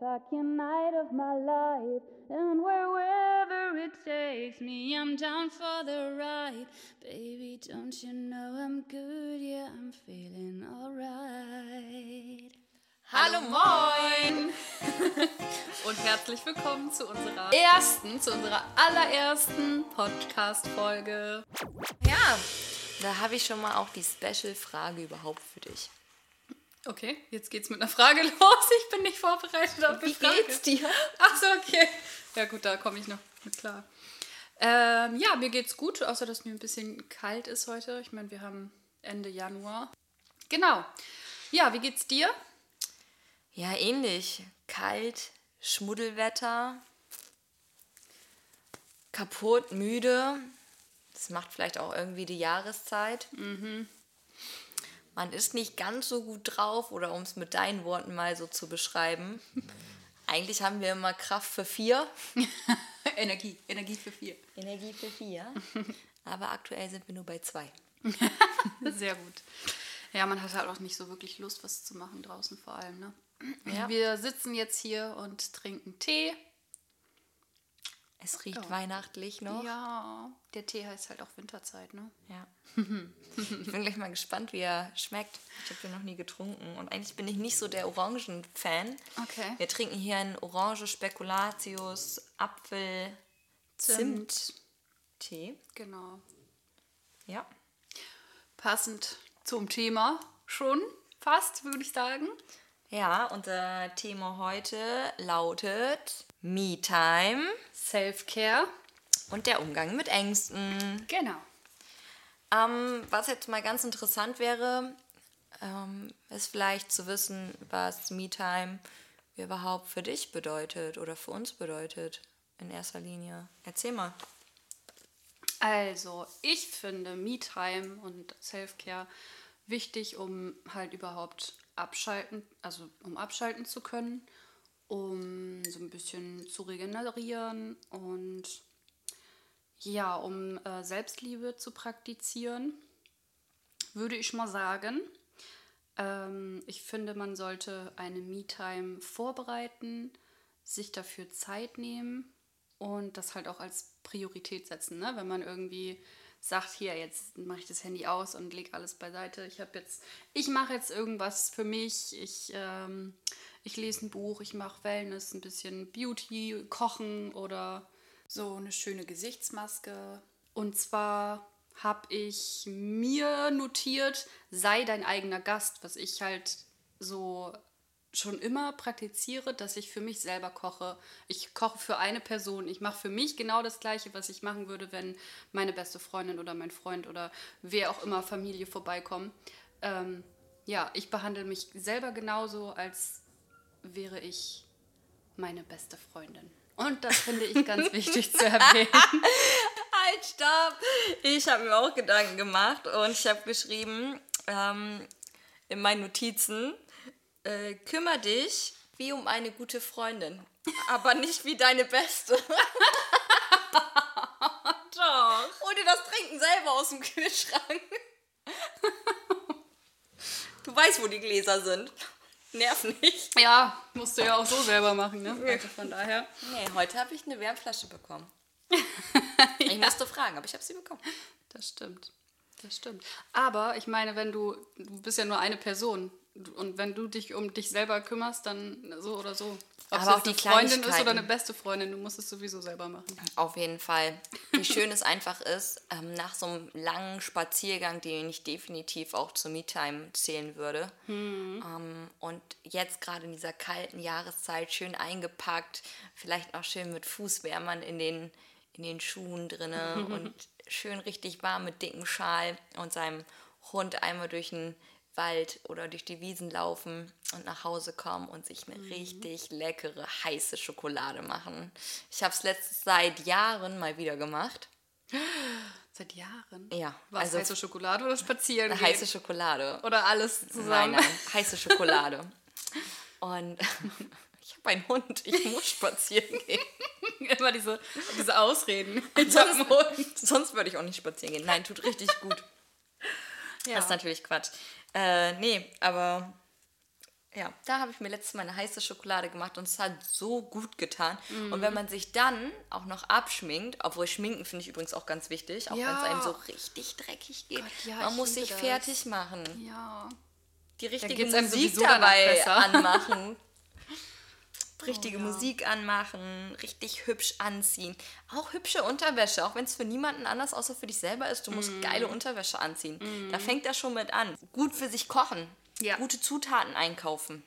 fucking night of my life. And wherever it takes me, I'm down for the ride. Baby, don't you know I'm good? Yeah, I'm feeling alright. Hallo moin! Und herzlich willkommen zu unserer ersten, zu unserer allerersten Podcast-Folge. Ja, da habe ich schon mal auch die Special-Frage überhaupt für dich. Okay, jetzt geht's mit einer Frage los. Ich bin nicht vorbereitet auf die Wie Frage. geht's dir? Ach so, okay. Ja gut, da komme ich noch mit klar. Ähm, ja, mir geht's gut, außer dass mir ein bisschen kalt ist heute. Ich meine, wir haben Ende Januar. Genau. Ja, wie geht's dir? Ja, ähnlich. Kalt, Schmuddelwetter, kaputt, müde. Das macht vielleicht auch irgendwie die Jahreszeit. Man ist nicht ganz so gut drauf, oder um es mit deinen Worten mal so zu beschreiben. Eigentlich haben wir immer Kraft für vier. Energie, Energie für vier. Energie für vier. Aber aktuell sind wir nur bei zwei. Sehr gut. Ja, man hat halt auch nicht so wirklich Lust, was zu machen draußen vor allem, ne? Ja. Wir sitzen jetzt hier und trinken Tee. Es riecht weihnachtlich noch. Ja, der Tee heißt halt auch Winterzeit, ne? Ja. ich bin gleich mal gespannt, wie er schmeckt. Ich habe den noch nie getrunken. Und eigentlich bin ich nicht so der Orangen-Fan. Okay. Wir trinken hier einen Orange Spekulatius Apfel Zimt Tee. Genau. Ja. Passend zum Thema schon fast, würde ich sagen. Ja, unser Thema heute lautet Me-Time Self-Care. und der Umgang mit Ängsten. Genau. Ähm, was jetzt mal ganz interessant wäre, ähm, ist vielleicht zu wissen, was Me-Time überhaupt für dich bedeutet oder für uns bedeutet in erster Linie. Erzähl mal. Also, ich finde Me-Time und Self-Care wichtig, um halt überhaupt abschalten, also um abschalten zu können, um so ein bisschen zu regenerieren und ja, um äh, Selbstliebe zu praktizieren, würde ich mal sagen. Ähm, ich finde, man sollte eine Me-Time vorbereiten, sich dafür Zeit nehmen und das halt auch als Priorität setzen. Ne? Wenn man irgendwie sagt, hier, jetzt mache ich das Handy aus und lege alles beiseite. Ich habe jetzt, ich mache jetzt irgendwas für mich. Ich, ähm, ich lese ein Buch, ich mache Wellness, ein bisschen Beauty, Kochen oder so eine schöne Gesichtsmaske. Und zwar habe ich mir notiert, sei dein eigener Gast, was ich halt so schon immer praktiziere, dass ich für mich selber koche. Ich koche für eine Person. Ich mache für mich genau das Gleiche, was ich machen würde, wenn meine beste Freundin oder mein Freund oder wer auch immer Familie vorbeikommen. Ähm, ja, ich behandle mich selber genauso, als wäre ich meine beste Freundin. Und das finde ich ganz wichtig zu erwähnen. Halt, stopp! Ich habe mir auch Gedanken gemacht und ich habe geschrieben ähm, in meinen Notizen, äh, kümmere dich wie um eine gute Freundin, aber nicht wie deine beste. Doch. Hol dir das Trinken selber aus dem Kühlschrank. Du weißt, wo die Gläser sind. Nerv nicht. Ja, musst du ja auch so selber machen, ne? Also von daher. Nee, heute habe ich eine Wärmflasche bekommen. Ich musste fragen, aber ich habe sie bekommen. Das stimmt. Das stimmt. Aber ich meine, wenn du, du bist ja nur eine Person und wenn du dich um dich selber kümmerst, dann so oder so. Ob Aber es auch jetzt die eine Freundin ist oder eine beste Freundin, du musst es sowieso selber machen. Auf jeden Fall. Wie schön es einfach ist, ähm, nach so einem langen Spaziergang, den ich definitiv auch zur Me-Time zählen würde. Ähm, und jetzt gerade in dieser kalten Jahreszeit schön eingepackt, vielleicht noch schön mit Fußwärmern in den, in den Schuhen drinne und schön richtig warm mit dickem Schal und seinem Hund einmal durch den Wald oder durch die Wiesen laufen und nach Hause kommen und sich eine richtig leckere, heiße Schokolade machen. Ich habe es letztens seit Jahren mal wieder gemacht. Seit Jahren? Ja, Was, also heiße Schokolade oder spazieren gehen? heiße Schokolade. Oder alles Nein, zusammen? nein, heiße Schokolade. Und ich habe einen Hund, ich muss spazieren gehen. Immer diese, diese Ausreden. Ich hab einen Hund. Sonst würde ich auch nicht spazieren gehen. Nein, tut richtig gut. Ja. Das ist natürlich Quatsch. Äh, nee, aber Ja, da habe ich mir letztes Mal eine heiße Schokolade gemacht und es hat so gut getan. Und Mhm. wenn man sich dann auch noch abschminkt, obwohl Schminken finde ich übrigens auch ganz wichtig, auch wenn es Ja. einem so richtig dreckig geht. Gott, ja, man muss sich das. fertig machen. Ja. Die richtige Musik dabei anmachen. Richtige Oh, ja. Musik anmachen, richtig hübsch anziehen. Auch hübsche Unterwäsche, auch wenn es für niemanden anders außer für dich selber ist. Du musst Mhm. geile Unterwäsche anziehen. Da fängt das schon mit an. Gut für sich kochen. Ja. Gute Zutaten einkaufen.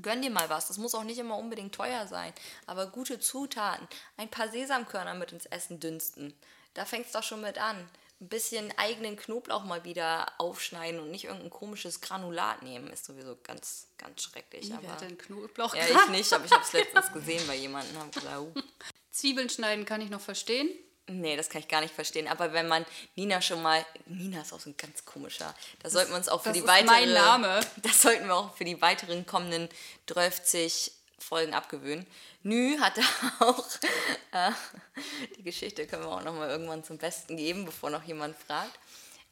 Gönn dir mal was. Das muss auch nicht immer unbedingt teuer sein. Aber gute Zutaten. Ein paar Sesamkörner mit ins Essen dünsten. Da fängt es doch schon mit an. Ein bisschen eigenen Knoblauch mal wieder aufschneiden und nicht irgendein komisches Granulat nehmen. Ist sowieso ganz, ganz schrecklich. Wer aber hat denn Knoblauch? ja, ich nicht, aber ich habe es letztens gesehen bei jemandem. Hab gesagt, uh. Zwiebeln schneiden kann ich noch verstehen. Nee, das kann ich gar nicht verstehen. Aber wenn man Nina schon mal. Nina ist auch so ein ganz komischer. Da sollten wir uns auch für das die ist weitere. mein Name. Das sollten wir auch für die weiteren kommenden 30 Folgen abgewöhnen. Nü hat auch. Äh, die Geschichte können wir auch noch mal irgendwann zum Besten geben, bevor noch jemand fragt.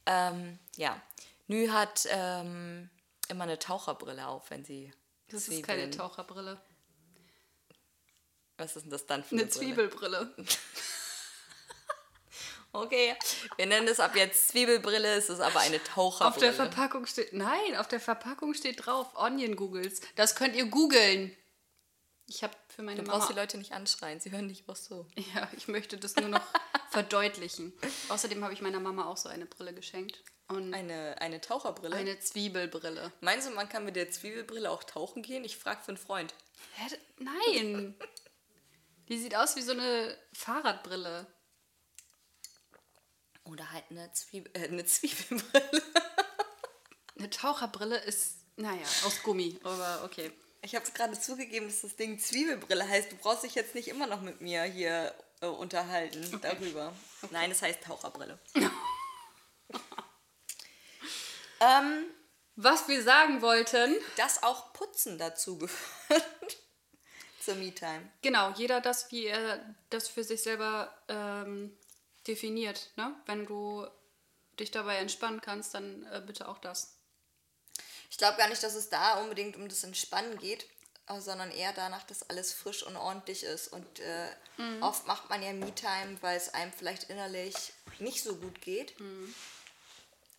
Ähm, ja. Nü hat ähm, immer eine Taucherbrille auf, wenn sie. Das ist keine Zwiebeln- Taucherbrille. Was ist denn das dann für Eine Brille? Zwiebelbrille. Okay, wir nennen es ab jetzt Zwiebelbrille, es ist aber eine Taucherbrille. Auf der Verpackung steht. Nein, auf der Verpackung steht drauf Onion Googles. Das könnt ihr googeln. Ich habe für meine Du brauchst die Mama. Leute nicht anschreien, sie hören dich auch so. Ja, ich möchte das nur noch verdeutlichen. Außerdem habe ich meiner Mama auch so eine Brille geschenkt. Und Eine, eine Taucherbrille? eine Zwiebelbrille. Meinst du, man kann mit der Zwiebelbrille auch tauchen gehen? Ich frage für einen Freund. Hä? Nein! Die sieht aus wie so eine Fahrradbrille. Oder halt eine, Zwiebel, äh, eine Zwiebelbrille. Eine Taucherbrille ist, naja, aus Gummi, aber okay. Ich habe es gerade zugegeben, dass das Ding Zwiebelbrille heißt. Du brauchst dich jetzt nicht immer noch mit mir hier äh, unterhalten darüber. Nein, es heißt Taucherbrille. ähm, Was wir sagen wollten, dass auch Putzen dazu gehört. Zur Me-Time. genau, jeder das, wie er das für sich selber ähm, definiert. Ne? Wenn du dich dabei entspannen kannst, dann äh, bitte auch das. Ich glaube gar nicht, dass es da unbedingt um das Entspannen geht, äh, sondern eher danach, dass alles frisch und ordentlich ist. Und äh, oft macht man ja Me-Time, weil es einem vielleicht innerlich nicht so gut geht.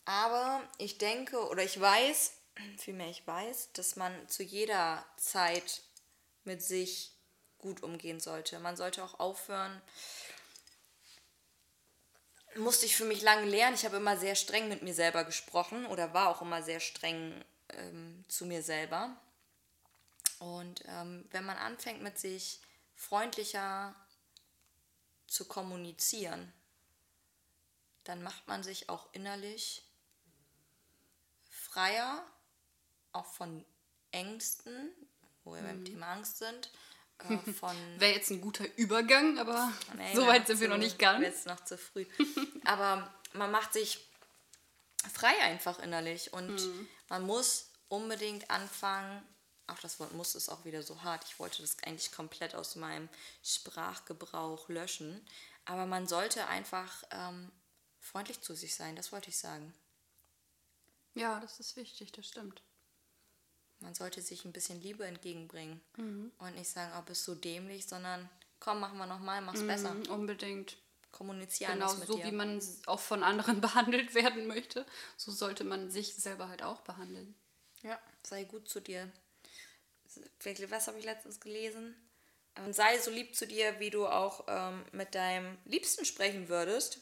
Aber ich denke oder ich weiß, vielmehr ich weiß, dass man zu jeder Zeit mit sich gut umgehen sollte. Man sollte auch aufhören, musste ich für mich lange lernen. Ich habe immer sehr streng mit mir selber gesprochen oder war auch immer sehr streng ähm, zu mir selber. Und ähm, wenn man anfängt mit sich freundlicher zu kommunizieren, dann macht man sich auch innerlich freier, auch von Ängsten, wo wir beim Thema Angst sind, äh, von Wäre jetzt ein guter Übergang, aber Nee, so weit sind wir zu- noch nicht ganz. Jetzt noch zu früh. Aber man macht sich frei einfach innerlich und Mhm. Man muss unbedingt anfangen. Auch das Wort muss ist auch wieder so hart. Ich wollte das eigentlich komplett aus meinem Sprachgebrauch löschen. Aber man sollte einfach ähm, freundlich zu sich sein, das wollte ich sagen. Ja, das ist wichtig, das stimmt. Man sollte sich ein bisschen Liebe entgegenbringen Mhm. und nicht sagen, oh, bist du dämlich, sondern komm, machen wir nochmal, mach's besser. Mhm, unbedingt. Kommunizieren Genau das mit so, dir. wie man auch von anderen behandelt werden möchte, so sollte man sich selber halt auch behandeln. Ja, sei gut zu dir. Was habe ich letztens gelesen? Ähm, sei so lieb zu dir, wie du auch ähm, mit deinem Liebsten sprechen würdest.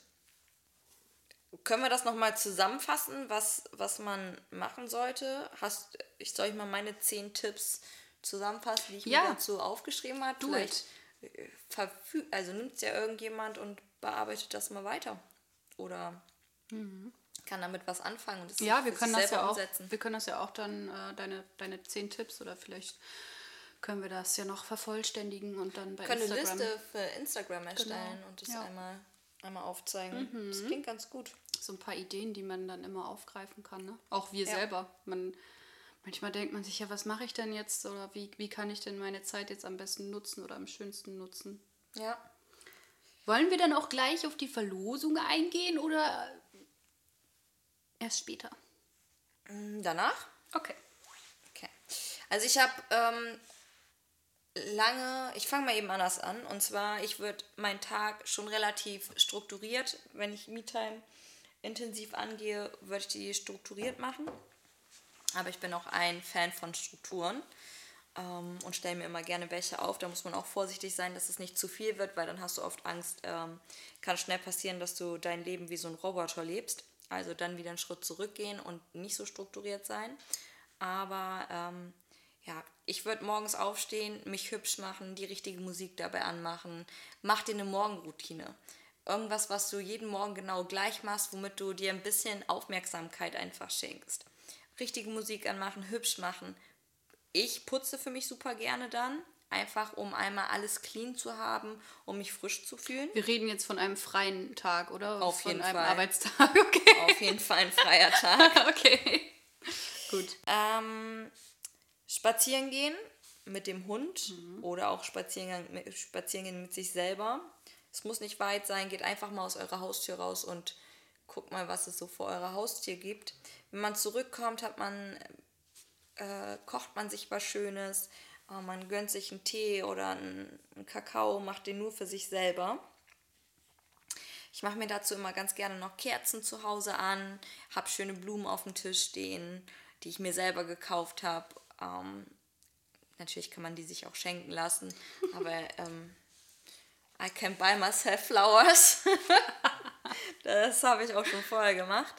Können wir das nochmal zusammenfassen, was, was man machen sollte? Hast, ich soll ich mal meine zehn Tipps zusammenfassen, die ich Ja. mir dazu aufgeschrieben habe? Do Vielleicht äh, also nimmt es ja irgendjemand und bearbeitet das mal weiter. Oder kann damit was anfangen und es Mhm. Ja, wir können das ja auch, umsetzen. wir können das ja auch dann äh, deine, deine zehn Tipps oder vielleicht können wir das ja noch vervollständigen und dann bei können eine Instagram. Liste für Instagram erstellen Genau. und das Ja. Mhm. einmal, einmal aufzeigen. Das klingt ganz gut. so ein paar Ideen, die man dann immer aufgreifen kann. Ne? Auch wir Ja. selber. Man, manchmal denkt man sich ja, was mache ich denn jetzt oder wie, wie kann ich denn meine Zeit jetzt am besten nutzen oder am schönsten nutzen? Ja. Wollen wir dann auch gleich auf die Verlosung eingehen oder erst später? Mm, Danach? Okay. Okay. Also ich habe ähm, lange, ich fange mal eben anders an. Und zwar, ich würde meinen Tag schon relativ strukturiert, wenn ich Me-Time intensiv angehe, würde ich die strukturiert machen. Aber ich bin auch ein Fan von Strukturen ähm, und stelle mir immer gerne welche auf. Da muss man auch vorsichtig sein, dass es nicht zu viel wird, weil dann hast du oft Angst, ähm, kann schnell passieren, dass du dein Leben wie so ein Roboter lebst. Also dann wieder einen Schritt zurückgehen und nicht so strukturiert sein. Aber ähm, ja, ich würde morgens aufstehen, mich hübsch machen, die richtige Musik dabei anmachen. Mach dir eine Morgenroutine. Irgendwas, was du jeden Morgen genau gleich machst, womit du dir ein bisschen Aufmerksamkeit einfach schenkst. Richtige Musik anmachen, hübsch machen. Ich putze für mich super gerne dann, einfach um einmal alles clean zu haben, um mich frisch zu fühlen. Wir reden jetzt von einem freien Tag, oder? Auf von jeden einem Fall. Arbeitstag, okay. Auf jeden Fall ein freier Tag. okay. Gut. Ähm, spazieren gehen mit dem Hund oder auch spazieren, spazieren gehen mit sich selber. Es muss nicht weit sein, geht einfach mal aus eurer Haustür raus und guckt mal, was es so vor eurer Haustür gibt. Wenn man zurückkommt, hat man, äh, kocht man sich was Schönes, äh, man gönnt sich einen Tee oder einen, einen Kakao, macht den nur für sich selber. Ich mache mir dazu immer ganz gerne noch Kerzen zu Hause an, habe schöne Blumen auf dem Tisch stehen, die ich mir selber gekauft habe. Ähm, natürlich kann man die sich auch schenken lassen, aber ähm, I can buy myself flowers. das habe ich auch schon vorher gemacht.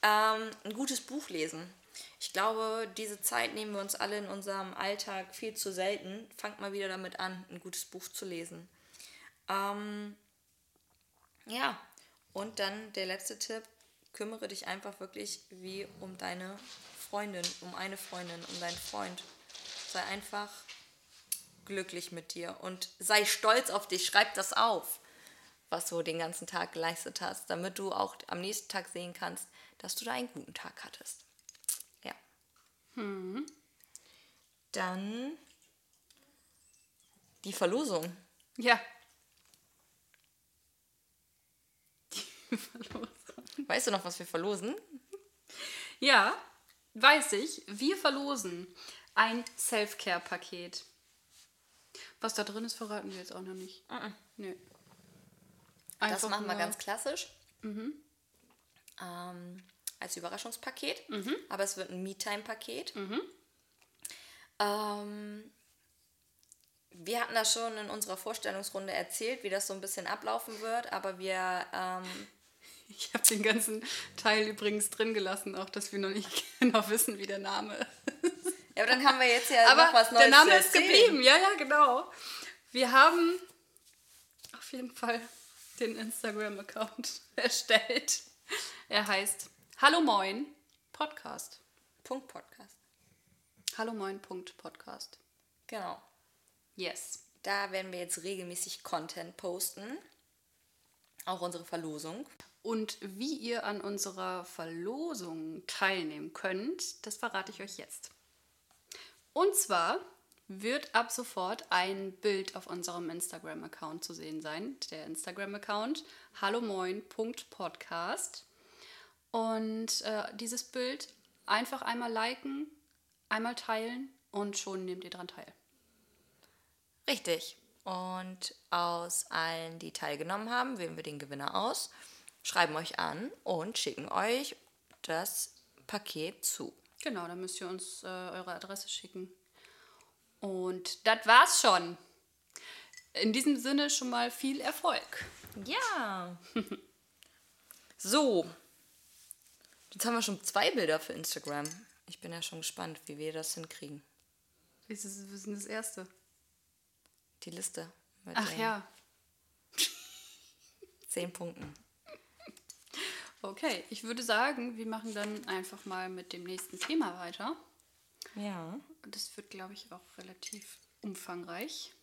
Ähm, ein gutes Buch lesen. Ich glaube, diese Zeit nehmen wir uns alle in unserem Alltag viel zu selten. Fangt mal wieder damit an, ein gutes Buch zu lesen. Ähm, ja, und dann der letzte Tipp, kümmere dich einfach wirklich wie um deine Freundin, um eine Freundin, um deinen Freund. Sei einfach glücklich mit dir und sei stolz auf dich. Schreib das auf, was du den ganzen Tag geleistet hast, damit du auch am nächsten Tag sehen kannst, dass du da einen guten Tag hattest. Ja. Dann die Verlosung. Ja. Die Verlosung. Weißt du noch, was wir verlosen? Ja, weiß ich. Wir verlosen ein Self-Care-Paket. Was da drin ist, verraten wir jetzt auch noch nicht. Nö. Das Einfach machen wir ganz klassisch. Ähm, als Überraschungspaket. Aber es wird ein Me-Time-Paket. Ähm, wir hatten das schon in unserer Vorstellungsrunde erzählt, wie das so ein bisschen ablaufen wird. Aber wir, ähm, Ich habe den ganzen Teil übrigens drin gelassen, auch dass wir noch nicht genau wissen, wie der Name ist. ja, aber dann haben wir jetzt ja Aber noch was Neues der Name ist geblieben, ja, ja, genau. Wir haben auf jeden Fall den Instagram-Account erstellt. Er heißt Hallo Moin Podcast. Punkt Podcast. Hallo Moin Punkt Podcast. Genau. Yes. Da werden wir jetzt regelmäßig Content posten. Auch unsere Verlosung. Und wie ihr an unserer Verlosung teilnehmen könnt, das verrate ich euch jetzt. Und zwar wird ab sofort ein Bild auf unserem Instagram-Account zu sehen sein. Der Instagram-Account hallomoin.podcast. Und äh, dieses Bild einfach einmal liken, einmal teilen und schon nehmt ihr daran teil. Richtig. Und aus allen, die teilgenommen haben, wählen wir den Gewinner aus, schreiben euch an und schicken euch das Paket zu. Genau, dann müsst ihr uns äh, eure Adresse schicken. Und das war's schon. In diesem Sinne schon mal viel Erfolg. Ja. so. Jetzt haben wir schon zwei Bilder für Instagram. Ich bin ja schon gespannt, wie wir das hinkriegen. Wie ist das, was ist denn das erste? Die Liste Ach den ja. zehn Punkten. Okay, ich würde sagen, wir machen dann einfach mal mit dem nächsten Thema weiter. Ja. Das wird, glaube ich, auch relativ umfangreich.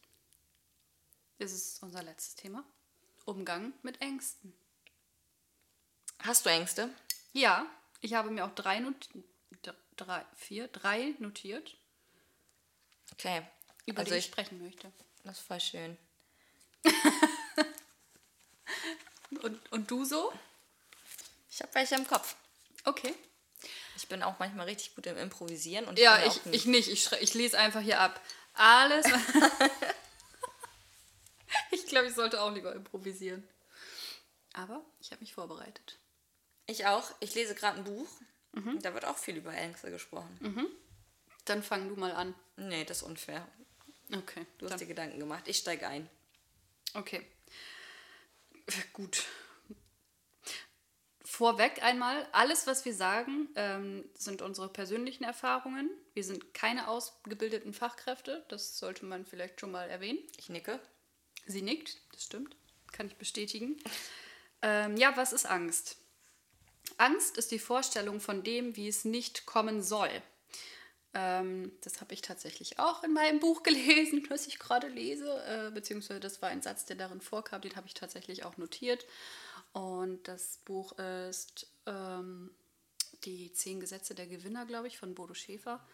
Das ist unser letztes Thema. Umgang mit Ängsten. Hast du Ängste? Ja, ich habe mir auch drei, not drei vier, drei notiert, Okay. über also die ich ich, sprechen möchte. das ist voll schön. Und, und du so? Ich habe welche im Kopf. Okay. Ich bin auch manchmal richtig gut im Improvisieren. Und Ja, ich, ich nicht. Ich, ich lese einfach hier ab. Alles. ich glaube, ich sollte auch lieber improvisieren. Aber ich habe mich vorbereitet. Ich auch. Ich lese gerade ein Buch. Mhm. Da wird auch viel über Ängste gesprochen. Dann fang du mal an. Nee, das ist unfair. Okay. Du hast dann, dir Gedanken gemacht. Ich steige ein. okay. Gut. Vorweg einmal, alles, was wir sagen, ähm, sind unsere persönlichen Erfahrungen. Wir sind keine ausgebildeten Fachkräfte. Das sollte man vielleicht schon mal erwähnen. Ich nicke. Sie nickt, das stimmt. Kann ich bestätigen. Ähm, ja, was ist Angst? Angst ist die Vorstellung von dem, wie es nicht kommen soll. Ähm, das habe ich tatsächlich auch in meinem Buch gelesen, das ich gerade lese. Äh, beziehungsweise das war ein Satz, der darin vorkam, den habe ich tatsächlich auch notiert. Und das Buch ist ähm, Die zehn Gesetze der Gewinner, glaube ich, von Bodo Schäfer.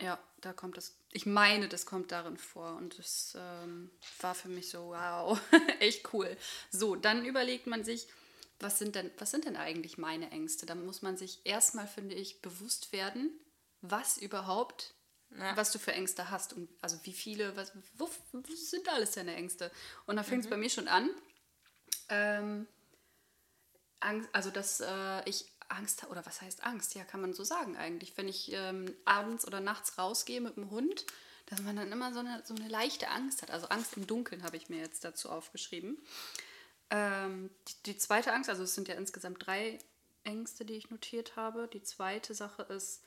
Ja, da kommt das. Ich meine, das kommt darin vor. Und das ähm, war für mich so, wow, echt cool. So, dann überlegt man sich, was sind denn, was sind denn eigentlich meine Ängste? Da muss man sich erstmal, finde ich, bewusst werden, was überhaupt, Ja. was du für Ängste hast. Und also wie viele, was, wo, wo sind alles deine Ängste? Und da fängt es bei mir schon an. Ähm, Angst, also dass äh, ich Angst habe, oder was heißt Angst? Ja, kann man so sagen eigentlich. Wenn ich ähm, abends oder nachts rausgehe mit dem Hund, dass man dann immer so eine, so eine leichte Angst hat. Also Angst im Dunkeln habe ich mir jetzt dazu aufgeschrieben. Ähm, die, die zweite Angst, also es sind ja insgesamt drei Ängste, die ich notiert habe. Die zweite Sache ist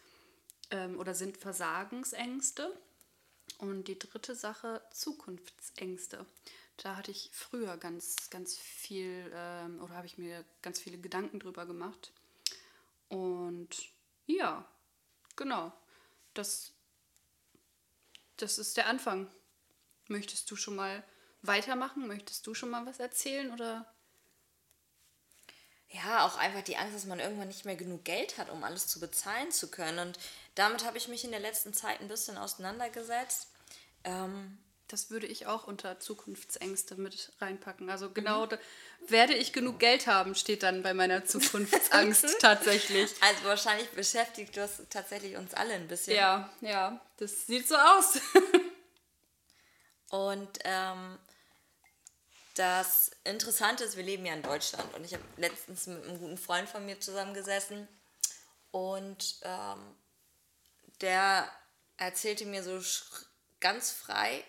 ähm, oder sind Versagensängste. Und die dritte Sache, Zukunftsängste. Da hatte ich früher ganz, ganz viel, ähm, oder habe ich mir ganz viele Gedanken drüber gemacht. Und ja, genau. Das, das ist der Anfang. Möchtest du schon mal weitermachen? Möchtest du schon mal was erzählen? Oder Ja, auch einfach die Angst, dass man irgendwann nicht mehr genug Geld hat, um alles zu bezahlen zu können. Und damit habe ich mich in der letzten Zeit ein bisschen auseinandergesetzt. Ähm, das würde ich auch unter Zukunftsängste mit reinpacken. Also genau, da, werde ich genug Geld haben, steht dann bei meiner Zukunftsangst tatsächlich. also wahrscheinlich beschäftigt das tatsächlich uns alle ein bisschen. Ja, ja, das sieht so aus. Und ähm, das Interessante ist, wir leben ja in Deutschland und ich habe letztens mit einem guten Freund von mir zusammengesessen und ähm, der erzählte mir so ganz frei,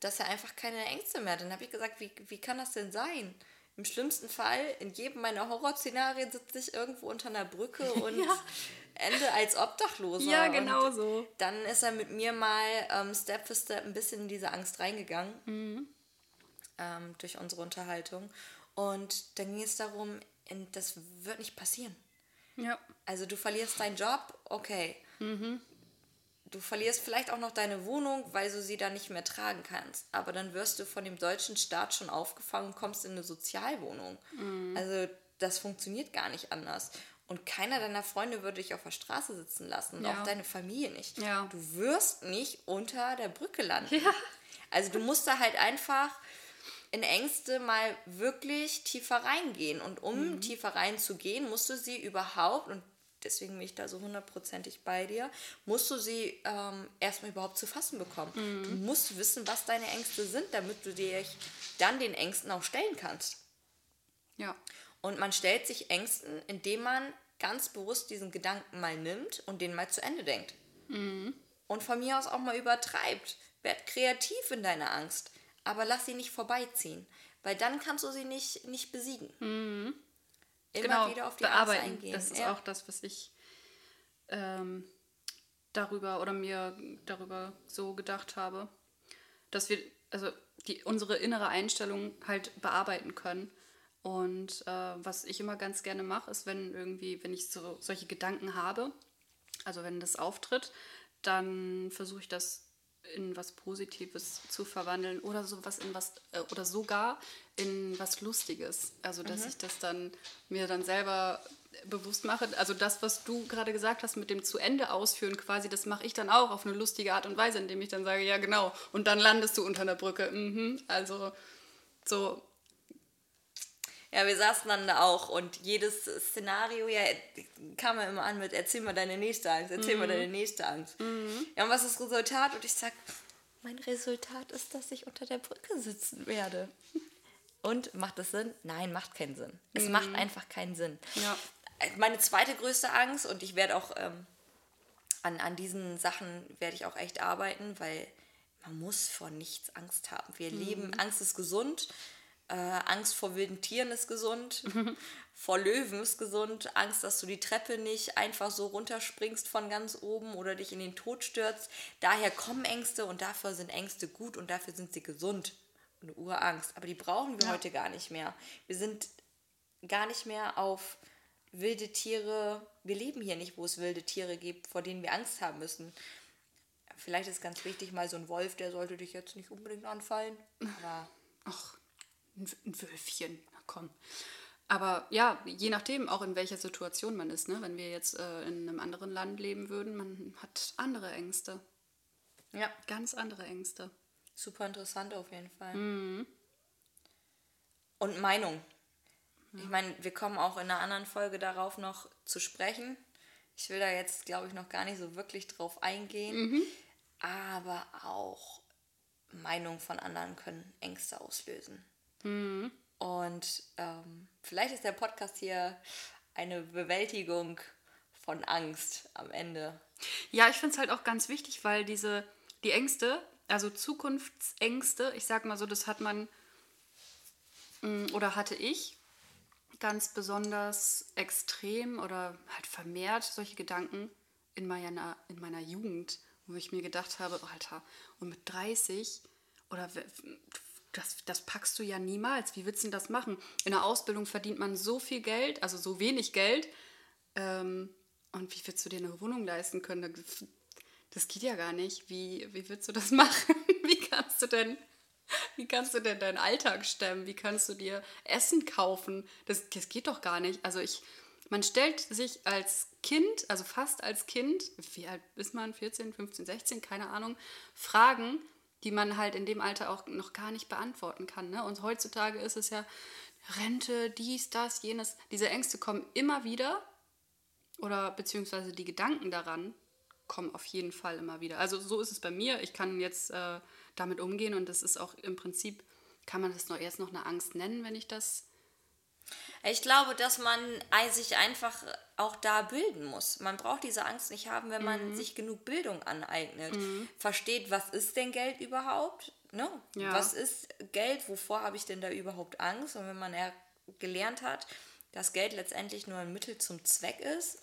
dass er einfach keine Ängste mehr hat. Dann habe ich gesagt, wie, wie kann das denn sein? Im schlimmsten Fall, in jedem meiner Horrorszenarien sitze ich irgendwo unter einer Brücke und ende als Obdachloser. Ja, Und genau so. dann ist er mit mir mal ähm, Step für Step ein bisschen in diese Angst reingegangen Mhm. Ähm, durch unsere Unterhaltung. Und dann ging es darum, das wird nicht passieren. Ja, Also du verlierst deinen Job, okay. Mhm. Du verlierst vielleicht auch noch deine Wohnung, weil du sie dann nicht mehr tragen kannst. Aber dann wirst du von dem deutschen Staat schon aufgefangen und kommst in eine Sozialwohnung. Mhm. Also das funktioniert gar nicht anders. Und keiner deiner Freunde würde dich auf der Straße sitzen lassen. Und Ja. auch deine Familie nicht. Ja. Du wirst nicht unter der Brücke landen. Also du musst da halt einfach in Ängste mal wirklich tiefer reingehen. Und um tiefer reinzugehen, musst du sie überhaupt, und deswegen bin ich da so hundertprozentig bei dir, musst du sie ähm, erstmal überhaupt zu fassen bekommen. Du musst wissen, was deine Ängste sind, damit du dich dann den Ängsten auch stellen kannst. ja, Und man stellt sich Ängsten, indem man ganz bewusst diesen Gedanken mal nimmt und den mal zu Ende denkt. Und von mir aus auch mal übertreibt. Werd kreativ in deiner Angst, aber lass sie nicht vorbeiziehen, weil dann kannst du sie nicht, nicht besiegen. Immer genau, wieder auf die Angst bearbeiten. eingehen. Das ist ja. auch das, was ich ähm, darüber oder mir darüber so gedacht habe, dass wir also die, unsere innere Einstellung halt bearbeiten können. Und äh, was ich immer ganz gerne mache, ist, wenn irgendwie, wenn ich so solche Gedanken habe, also wenn das auftritt, dann versuche ich das in was Positives zu verwandeln oder sowas in was äh, oder sogar in was Lustiges. Also dass ich das dann mir dann selber bewusst mache. Also das, was du gerade gesagt hast mit dem zu Ende ausführen quasi, das mache ich dann auch auf eine lustige Art und Weise, indem ich dann sage, ja genau, und dann landest du unter einer Brücke. Mhm. Also so, Ja, wir saßen dann da auch und jedes Szenario ja, kam ja immer an mit, erzähl mal deine nächste Angst, erzähl mal deine nächste Angst. Ja, und was ist das Resultat? Und ich sag, mein Resultat ist, dass ich unter der Brücke sitzen werde. Und macht das Sinn? Nein, macht keinen Sinn. Es macht einfach keinen Sinn. Ja. Meine zweite größte Angst, und ich werde auch ähm, an, an diesen Sachen werde ich auch echt arbeiten, weil man muss vor nichts Angst haben. Wir leben, Angst ist gesund, äh, Angst vor wilden Tieren ist gesund, vor Löwen ist gesund, Angst, dass du die Treppe nicht einfach so runterspringst von ganz oben oder dich in den Tod stürzt. Daher kommen Ängste und dafür sind Ängste gut und dafür sind sie gesund. Eine Urangst. Aber die brauchen wir heute gar nicht mehr. Wir sind gar nicht mehr auf wilde Tiere. Wir leben hier nicht, wo es wilde Tiere gibt, vor denen wir Angst haben müssen. Vielleicht ist ganz wichtig, mal so ein Wolf, der sollte dich jetzt nicht unbedingt anfallen. Aber Ach, ein Wölfchen, na komm. Aber ja, je nachdem, auch in welcher Situation man ist. Ne? Wenn wir jetzt äh, in einem anderen Land leben würden, man hat andere Ängste. ja, Ganz andere Ängste. super interessant auf jeden Fall. Und Meinung. Ich meine, wir kommen auch in einer anderen Folge darauf noch zu sprechen. Ich will da jetzt, glaube ich, noch gar nicht so wirklich drauf eingehen. Aber auch Meinungen von anderen können Ängste auslösen. Und ähm, vielleicht ist der Podcast hier eine Bewältigung von Angst am Ende. Ja, ich finde es halt auch ganz wichtig, weil diese, die Ängste, also Zukunftsängste, ich sag mal so, das hat man mm, oder hatte ich ganz besonders extrem oder halt vermehrt solche Gedanken in meiner, in meiner Jugend, wo ich mir gedacht habe, Alter, und mit 30 oder das, das packst du ja niemals. Wie willst du denn das machen? In der Ausbildung verdient man so viel Geld, also so wenig Geld. Ähm, und wie willst du dir eine Wohnung leisten können? Das- geht ja gar nicht. Wie, wie willst du das machen? Wie kannst du denn, wie kannst du denn deinen Alltag stemmen? Wie kannst du dir Essen kaufen? Das, das geht doch gar nicht. Also ich, man stellt sich als Kind, also fast als Kind, wie alt ist man? 14, 15, 16, keine Ahnung, Fragen, die man halt in dem Alter auch noch gar nicht beantworten kann. Ne? Und heutzutage ist es ja Rente, dies, das, jenes. Diese Ängste kommen immer wieder oder beziehungsweise die Gedanken daran kommen auf jeden Fall immer wieder. Also so ist es bei mir. Ich kann jetzt äh, damit umgehen und das ist auch im Prinzip, kann man das noch jetzt noch eine Angst nennen, wenn ich das. Ich glaube, dass man sich einfach auch da bilden muss. Man braucht diese Angst nicht haben, wenn man sich genug Bildung aneignet. Versteht, was ist denn Geld überhaupt? Ne? Ja. Was ist Geld? Wovor habe ich denn da überhaupt Angst? Und wenn man ja gelernt hat, dass Geld letztendlich nur ein Mittel zum Zweck ist,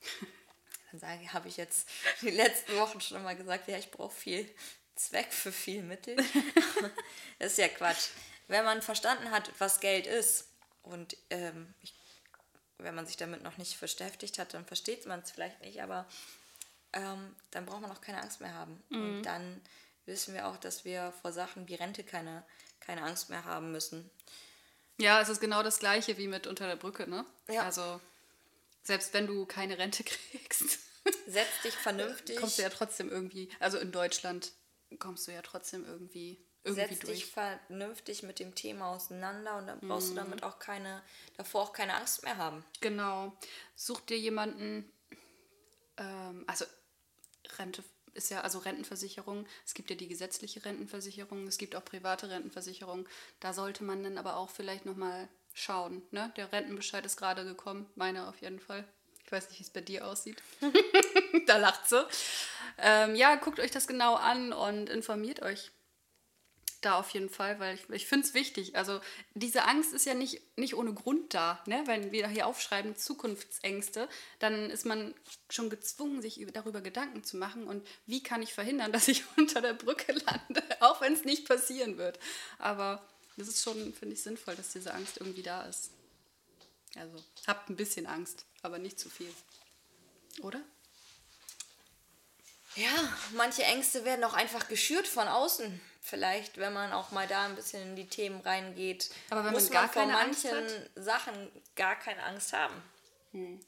dann sage, habe ich jetzt die letzten Wochen schon mal gesagt, ja, ich brauche viel Zweck für viel Mittel. das ist ja Quatsch. Wenn man verstanden hat, was Geld ist und ähm, ich, wenn man sich damit noch nicht beschäftigt hat, dann versteht man es vielleicht nicht, aber ähm, dann braucht man auch keine Angst mehr haben. Und dann wissen wir auch, dass wir vor Sachen wie Rente keine, keine Angst mehr haben müssen. Ja, es ist genau das gleiche wie mit unter der Brücke, ne? Ja. Also selbst wenn du keine Rente kriegst, Setz dich vernünftig, kommst du ja trotzdem irgendwie, also in Deutschland kommst du ja trotzdem irgendwie, irgendwie setz durch. dich vernünftig mit dem Thema auseinander und dann brauchst du damit auch keine, davor auch keine Angst mehr haben. Genau. Such dir jemanden, ähm, also Rente ist ja, also Rentenversicherung, es gibt ja die gesetzliche Rentenversicherung, es gibt auch private Rentenversicherung. Da sollte man dann aber auch vielleicht nochmal schauen. Ne? Der Rentenbescheid ist gerade gekommen, meine auf jeden Fall. Ich weiß nicht, wie es bei dir aussieht. da lacht sie. Ähm, ja, guckt euch das genau an und informiert euch da auf jeden Fall, weil ich, ich finde es wichtig. Also diese Angst ist ja nicht, nicht ohne Grund da. Ne? Wenn wir hier aufschreiben Zukunftsängste, dann ist man schon gezwungen, sich über- darüber Gedanken zu machen und wie kann ich verhindern, dass ich unter der Brücke lande, auch wenn es nicht passieren wird. Aber das ist schon, finde ich, sinnvoll, dass diese Angst irgendwie da ist. Also habt ein bisschen Angst, aber nicht zu viel. Oder? Ja, manche Ängste werden auch einfach geschürt von außen. Vielleicht, wenn man auch mal da ein bisschen in die Themen reingeht, Aber wenn muss man gar man vor manchen? Sachen gar keine Angst haben. Hm.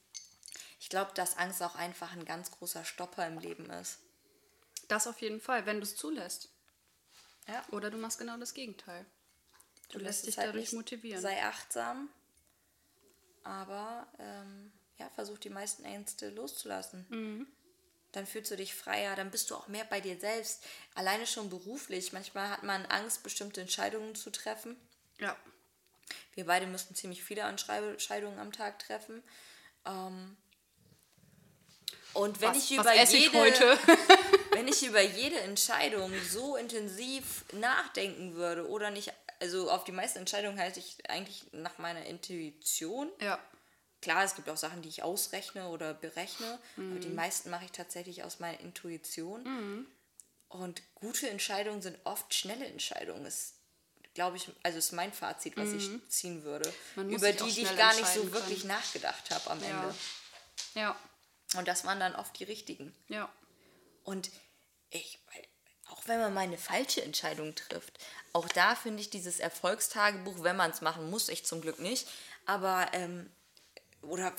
Ich glaube, dass Angst auch einfach ein ganz großer Stopper im Leben ist. Das auf jeden Fall, wenn du es zulässt. Ja. Oder du machst genau das Gegenteil. Du lässt es dich halt dadurch nicht- motivieren. Sei achtsam, aber ähm, ja, versuch die meisten Ängste loszulassen. Mhm. Dann fühlst du dich freier, dann bist du auch mehr bei dir selbst. Alleine schon beruflich. Manchmal hat man Angst, bestimmte Entscheidungen zu treffen. Ja. Wir beide müssten ziemlich viele Entscheidungen am Tag treffen. Ähm, und wenn Was- ich über ich jede, heute? wenn ich über jede Entscheidung so intensiv nachdenken würde oder nicht, also auf die meisten Entscheidungen halte ich eigentlich nach meiner Intuition. Ja. Klar, es gibt auch Sachen, die ich ausrechne oder berechne, aber Mhm. die meisten mache ich tatsächlich aus meiner Intuition. Und gute Entscheidungen sind oft schnelle Entscheidungen. Ist, glaube ich, also ist mein Fazit, was ich ziehen würde. Mhm. Über die, die ich gar nicht so wirklich können. nachgedacht habe am Ja. Ende. Ja. Und das waren dann oft die richtigen. Ja. Und ich, auch wenn man mal eine falsche Entscheidung trifft, auch da finde ich dieses Erfolgstagebuch, wenn man es machen muss, ich zum Glück nicht, aber, ähm, oder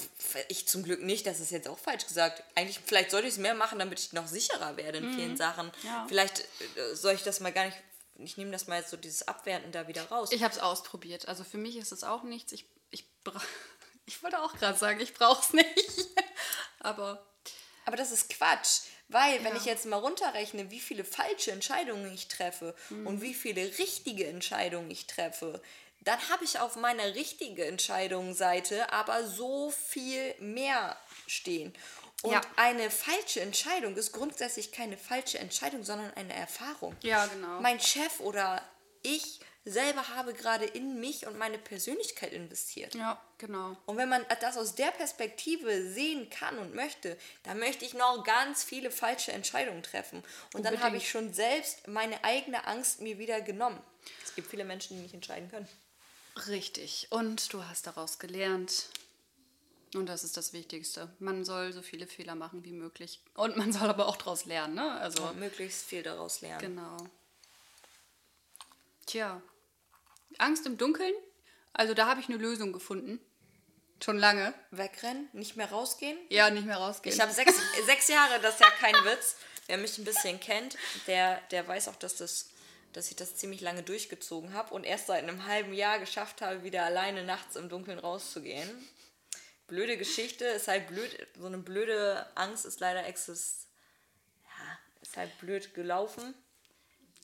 ich zum Glück nicht, das ist jetzt auch falsch gesagt. Eigentlich, vielleicht sollte ich es mehr machen, damit ich noch sicherer werde in vielen Sachen. Ja. Vielleicht äh, soll ich das mal gar nicht, ich nehme das mal jetzt so dieses Abwerten da wieder raus. Ich habe es ausprobiert. Also für mich ist es auch nichts. Ich, ich, ich wollte auch gerade sagen, ich brauche es nicht. Aber Aber das ist Quatsch, weil wenn Ja. ich jetzt mal runterrechne, wie viele falsche Entscheidungen ich treffe Mhm. und wie viele richtige Entscheidungen ich treffe, dann habe ich auf meiner richtige Entscheidungsseite aber so viel mehr stehen. Und Ja. eine falsche Entscheidung ist grundsätzlich keine falsche Entscheidung, sondern eine Erfahrung. Ja, genau. Mein Chef oder ich selber habe gerade in mich und meine Persönlichkeit investiert. ja, genau. Und wenn man das aus der Perspektive sehen kann und möchte, dann möchte ich noch ganz viele falsche Entscheidungen treffen. Und dann habe ich schon selbst meine eigene Angst mir wieder genommen. Es gibt viele Menschen, die nicht entscheiden können. Richtig. Und du hast daraus gelernt. Und das ist das Wichtigste. Man soll so viele Fehler machen wie möglich. Und man soll aber auch daraus lernen, ne? Also, Und möglichst viel daraus lernen. genau. Tja. Angst im Dunkeln? Also da habe ich eine Lösung gefunden. Schon lange. Wegrennen, nicht mehr rausgehen. Ja, nicht mehr rausgehen. Ich habe sechs, sechs Jahre, das ist ja kein Witz. Wer mich ein bisschen kennt, der, der weiß auch, dass, das, dass ich das ziemlich lange durchgezogen habe und erst seit einem halben Jahr geschafft habe, wieder alleine nachts im Dunkeln rauszugehen. Blöde Geschichte, ist halt blöd, so eine blöde Angst ist leider exist, ja, ist halt blöd gelaufen.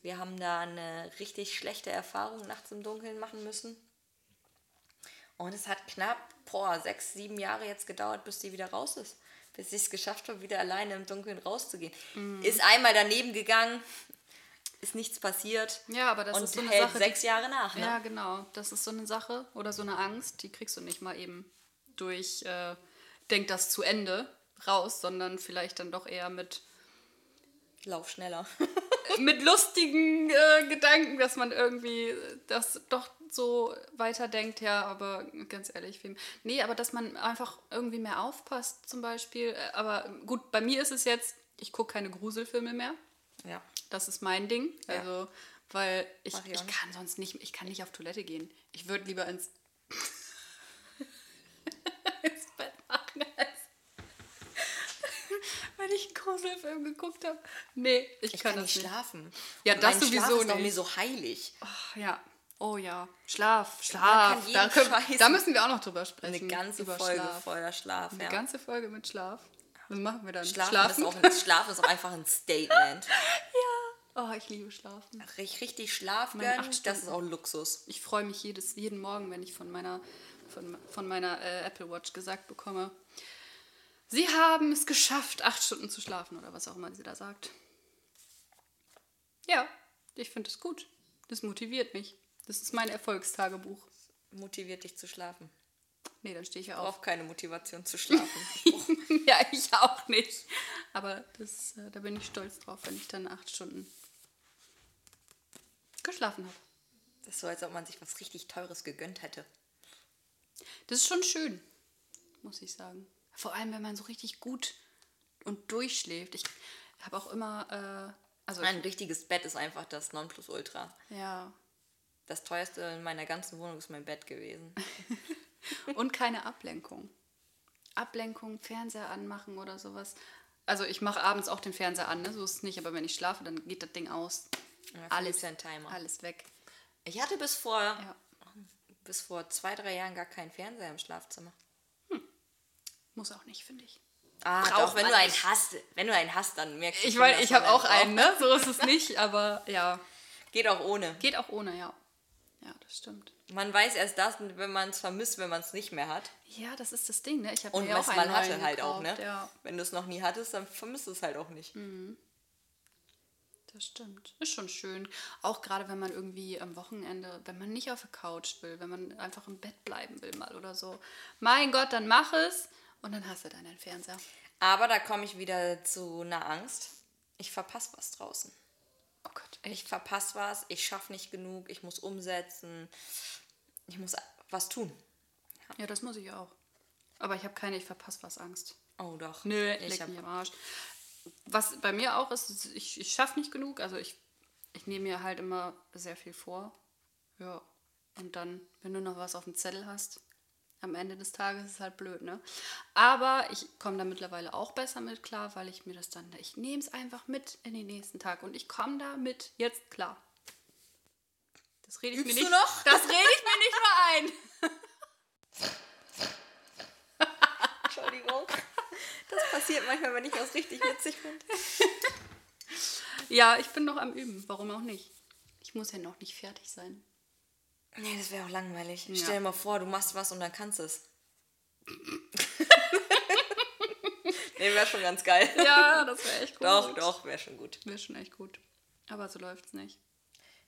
Wir haben da eine richtig schlechte Erfahrung nachts im Dunkeln machen müssen. Und es hat knapp, boah, sechs, sieben Jahre jetzt gedauert, bis die wieder raus ist. Bis ich es geschafft habe, wieder alleine im Dunkeln rauszugehen. Ist einmal daneben gegangen, ist nichts passiert. Ja, aber das und ist so eine hält Sache, die- sechs Jahre nach. Ne? Ja, genau. Das ist so eine Sache oder so eine Angst, die kriegst du nicht mal eben durch, äh, denk das zu Ende raus, sondern vielleicht dann doch eher mit, Lauf schneller. mit lustigen äh, Gedanken, dass man irgendwie das doch so weiterdenkt. Ja, aber ganz ehrlich, wem. Nee, aber dass man einfach irgendwie mehr aufpasst, zum Beispiel. Äh, Aber gut, bei mir ist es jetzt, ich gucke keine Gruselfilme mehr. ja. Das ist mein Ding. Ja. Also, weil ich, ich ich kann sonst nicht, ich kann nicht auf Toilette gehen. Ich würde lieber ins, ins Bett machen, als wenn ich einen Gruselfilm geguckt habe. Nee, ich, Ich kann, kann, nicht nicht. schlafen. Ja, Und das mein Schlaf sowieso ist doch nicht. mir so heilig. Ach, ja. Oh ja. Schlaf, Schlaf. Da, können, da müssen wir auch noch drüber sprechen. Eine ganze über Folge Schlaf. voller Schlaf. Eine ja. ganze Folge mit Schlaf. Was machen wir dann? Schlafen, Ist auch, ein- Schlaf ist auch einfach ein Statement. Oh, ich liebe Schlafen. Richtig, richtig Schlaf Meine gönnen, acht das ist auch Luxus. Ich freue mich jedes, jeden Morgen, wenn ich von meiner, von, von meiner äh, Apple Watch gesagt bekomme, Sie haben es geschafft, acht Stunden zu schlafen oder was auch immer sie da sagt. Ja, ich finde es gut. Das motiviert mich. Das ist mein Erfolgstagebuch. Motiviert dich zu schlafen. Nee, dann stehe ich auf. brauche keine Motivation zu schlafen. ja, ich auch nicht. Aber das, äh, da bin ich stolz drauf, wenn ich dann acht Stunden geschlafen habe. Das ist so, als ob man sich was richtig Teures gegönnt hätte. Das ist schon schön, muss ich sagen. Vor allem, wenn man so richtig gut und durchschläft. Ich habe auch immer, äh, also Ein richtiges Bett ist einfach das Nonplusultra. ja, Das teuerste in meiner ganzen Wohnung ist mein Bett gewesen. und keine Ablenkung. Ablenkung, Fernseher anmachen oder sowas. Also ich mache abends auch den Fernseher an, ne? so ist es nicht, aber wenn ich schlafe, dann geht das Ding aus. Ja, Alles, ein Timer. alles weg. Ich hatte bis vor, Ja. bis vor zwei, drei Jahren gar keinen Fernseher im Schlafzimmer. Muss auch nicht, finde ich. Ah, doch, wenn du einen nicht. hast, wenn du einen hast, dann merkst du Ich meine, ich habe auch einen, ne? So ist es nicht, aber ja. Geht auch ohne. Geht auch ohne, ja. Das stimmt. Man weiß erst das, wenn man es vermisst, wenn man es nicht mehr hat. Ja, das ist das Ding, ne? Ich habe Und mir auch was einen man hatte halt auch, ne? Ja, Wenn du es noch nie hattest, dann vermisst du es halt auch nicht. das stimmt. Ist schon schön. Auch gerade, wenn man irgendwie am Wochenende, wenn man nicht auf der Couch will, wenn man einfach im Bett bleiben will mal oder so. Mein Gott, dann mach es und dann hast du deinen Fernseher. Aber da komme ich wieder zu einer Angst. Ich verpasse was draußen. Oh Gott, Ich verpasse was, ich schaffe nicht genug, ich muss umsetzen, ich muss was tun. Ja, das muss ich auch. Aber ich habe keine, ich verpasse was Angst. Oh doch. Nö, ich leck hab, mich am Arsch. Was bei mir auch ist, ist ich, ich schaffe nicht genug. Also ich, ich nehme mir halt immer sehr viel vor. Ja. Und dann, wenn du noch was auf dem Zettel hast, am Ende des Tages ist es halt blöd, ne? Aber ich komme da mittlerweile auch besser mit klar, weil ich mir das dann, ich nehme es einfach mit in den nächsten Tag und ich komme da mit jetzt klar. Das rede ich Übst mir du nicht. noch? Das rede ich mir nicht mal ein. Entschuldigung. Das passiert manchmal, wenn ich was richtig witzig finde. Ja, ich bin noch am Üben. Warum auch nicht? Ich muss ja noch nicht fertig sein. Nee, das wäre auch langweilig. Ja. Stell dir mal vor, du machst was und dann kannst du es. nee, wäre schon ganz geil. Ja, das wäre echt gut. Doch, doch, wäre schon gut. Wäre schon echt gut. Aber so läuft's nicht.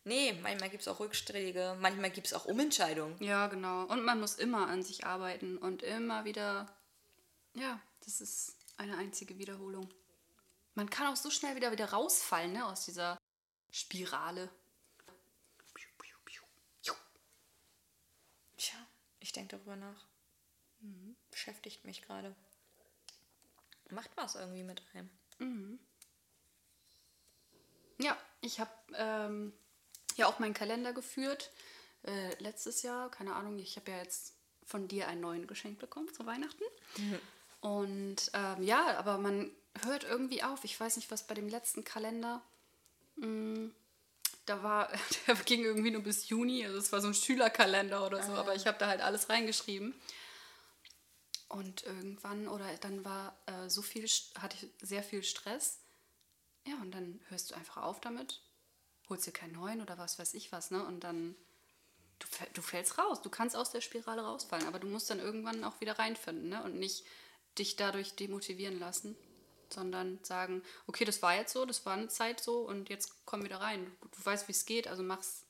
Nee, manchmal gibt es auch Rückschläge, manchmal gibt es auch Umentscheidungen. Ja, genau. Und man muss immer an sich arbeiten und immer wieder. Ja, das ist eine einzige Wiederholung. Man kann auch so schnell wieder wieder rausfallen, ne, aus dieser Spirale. Tja, ich denke darüber nach. Beschäftigt mich gerade. Macht was irgendwie mit einem. Ja, ich habe ähm, ja auch meinen Kalender geführt. Äh, letztes Jahr, keine Ahnung, ich habe ja jetzt von dir einen neuen geschenkt bekommen zu Weihnachten. Und ähm, ja, aber man hört irgendwie auf. Ich weiß nicht, was bei dem letzten Kalender. mh, da war, der ging irgendwie nur bis Juni. Also es war so ein Schülerkalender oder so, aber ich habe da halt alles reingeschrieben. Und irgendwann, oder dann war äh, so viel, hatte ich sehr viel Stress. Ja, und dann hörst du einfach auf damit, holst dir keinen neuen oder was weiß ich was, ne? Und dann, du, du fällst raus. Du kannst aus der Spirale rausfallen, aber du musst dann irgendwann auch wieder reinfinden, ne? Und nicht dich dadurch demotivieren lassen, sondern sagen, okay, das war jetzt so, das war eine Zeit so und jetzt komm wieder rein. Du, du weißt, wie es geht, also mach's.